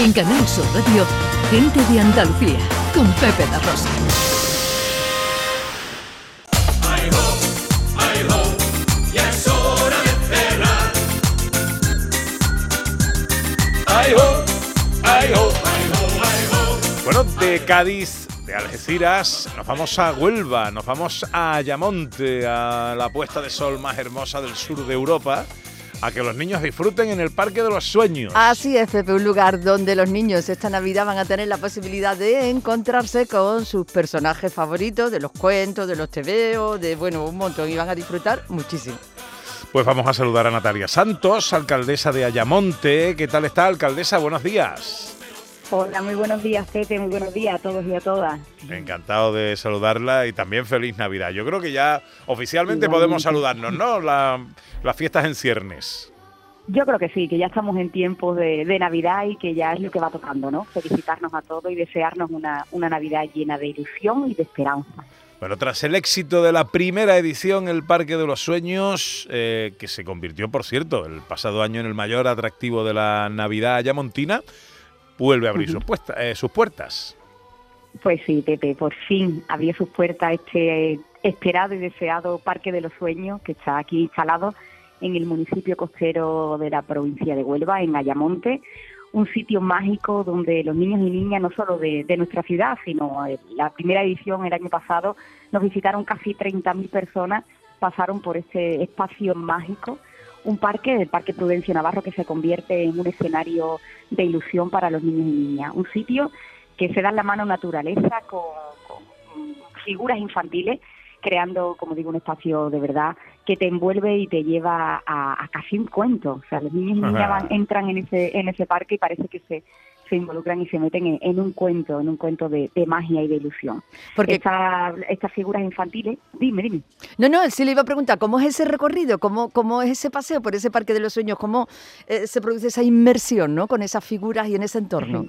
En Canal Sur Radio, Gente de Andalucía, con Pepe La Rosa. Bueno, de Cádiz, de Algeciras, nos vamos a Huelva, nos vamos a Ayamonte, a la puesta de sol más hermosa del sur de Europa a que los niños disfruten en el Parque de los Sueños. Así es, Pepe, un lugar donde los niños esta Navidad van a tener la posibilidad de encontrarse con sus personajes favoritos, de los cuentos, de los tebeos, de, bueno, un montón, y van a disfrutar muchísimo. Pues vamos a saludar a Natalia Santos, alcaldesa de Ayamonte. ¿Qué tal está, alcaldesa? Buenos días. Hola, muy buenos días, Pepe, muy buenos días a todos y a todas. Encantado de saludarla y también feliz Navidad. Yo creo que ya oficialmente podemos saludarnos, ¿no? las fiestas en ciernes. Yo creo que sí, que ya estamos en tiempos de, Navidad y que ya es lo que va tocando, ¿no? Felicitarnos a todos y desearnos una, Navidad llena de ilusión y de esperanza. Bueno, tras el éxito de la primera edición, el Parque de los Sueños, eh, que se convirtió, por cierto, el pasado año en el mayor atractivo de la Navidad ayamontina, vuelve a abrir sus, eh, sus puertas. Pues sí, Pepe, por fin abrió sus puertas este esperado y deseado Parque de los Sueños que está aquí instalado en el municipio costero de la provincia de Huelva, en Ayamonte, un sitio mágico donde los niños y niñas, no solo de, nuestra ciudad, sino eh, la primera edición el año pasado, nos visitaron casi 30.000 personas, pasaron por ese espacio mágico un parque, el Parque Prudencio Navarro, que se convierte en un escenario de ilusión para los niños y niñas. Un sitio que se da en la mano naturaleza con, figuras infantiles, creando, como digo, un espacio de verdad que te envuelve y te lleva a, casi un cuento. O sea, los niños y niñas entran en ese, en ese parque y parece que se se involucran y se meten en, un cuento, en un cuento de, magia y de ilusión. Porque estas figuras infantiles, dime, dime. No, no, sí le iba a preguntar, ¿cómo es ese recorrido? ¿Cómo, cómo es ese paseo por ese Parque de los Sueños? ¿Cómo eh, se produce esa inmersión ¿no? con esas figuras y en ese entorno?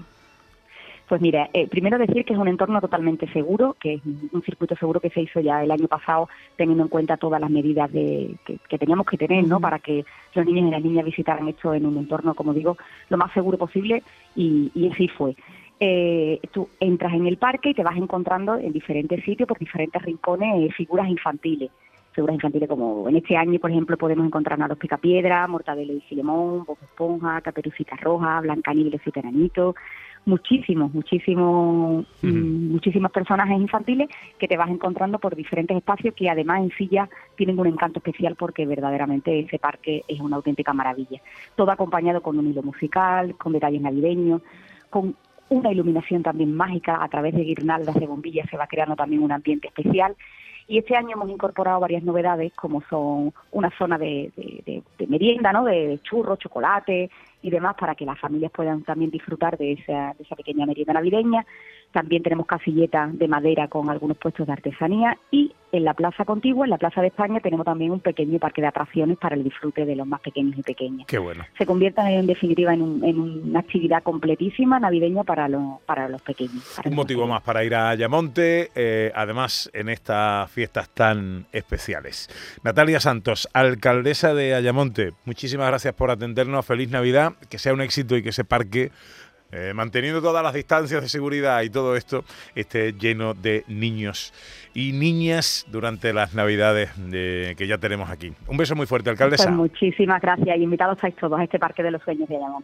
Pues mira, eh, primero decir que es un entorno totalmente seguro, que es un circuito seguro que se hizo ya el año pasado teniendo en cuenta todas las medidas de, que, teníamos que tener, ¿no? Para que los niños y las niñas visitaran esto en un entorno, como digo, lo más seguro posible y, así fue. Eh, tú entras en el parque y te vas encontrando en diferentes sitios, por diferentes rincones, eh, figuras infantiles. Figuras infantiles como en este año, por ejemplo, podemos encontrar a los Picapiedra, Mortadelo y Filemón, Bob Esponja, Caperucita Roja, Blancanieves y los Muchísimos, muchísimos, mm, muchísimos personajes infantiles que te vas encontrando por diferentes espacios que además en sí ya tienen un encanto especial porque verdaderamente ese parque es una auténtica maravilla. Todo acompañado con un hilo musical, con detalles navideños, con una iluminación también mágica a través de guirnaldas de bombillas se va creando también un ambiente especial y este año hemos incorporado varias novedades, como son una zona de, merienda, ¿no? De, churros, chocolate y demás, para que las familias puedan también disfrutar de esa, de esa pequeña merienda navideña. También tenemos casilletas de madera con algunos puestos de artesanía y en la Plaza Contigua, en la Plaza de España, tenemos también un pequeño parque de atracciones para el disfrute de los más pequeños y pequeñas. Qué bueno. Se convierten en definitiva en, una actividad completísima navideña para, los para los pequeños. un motivo más para ir a Ayamonte, eh, además en estas fiestas tan especiales. Natalia Santos, alcaldesa de Ayamonte, muchísimas gracias por atendernos. Feliz Navidad, que sea un éxito y que ese parque eh, manteniendo todas las distancias de seguridad y todo esto, esté lleno de niños y niñas durante las navidades que ya tenemos aquí. Un beso muy fuerte, alcaldesa. Pues muchísimas gracias y invitados estáis todos a este Parque de los Sueños de Ayamón.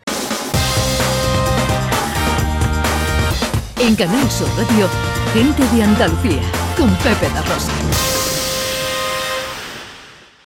En Canal Sur Radio, gente de Andalucía, con Pepe La Rosa.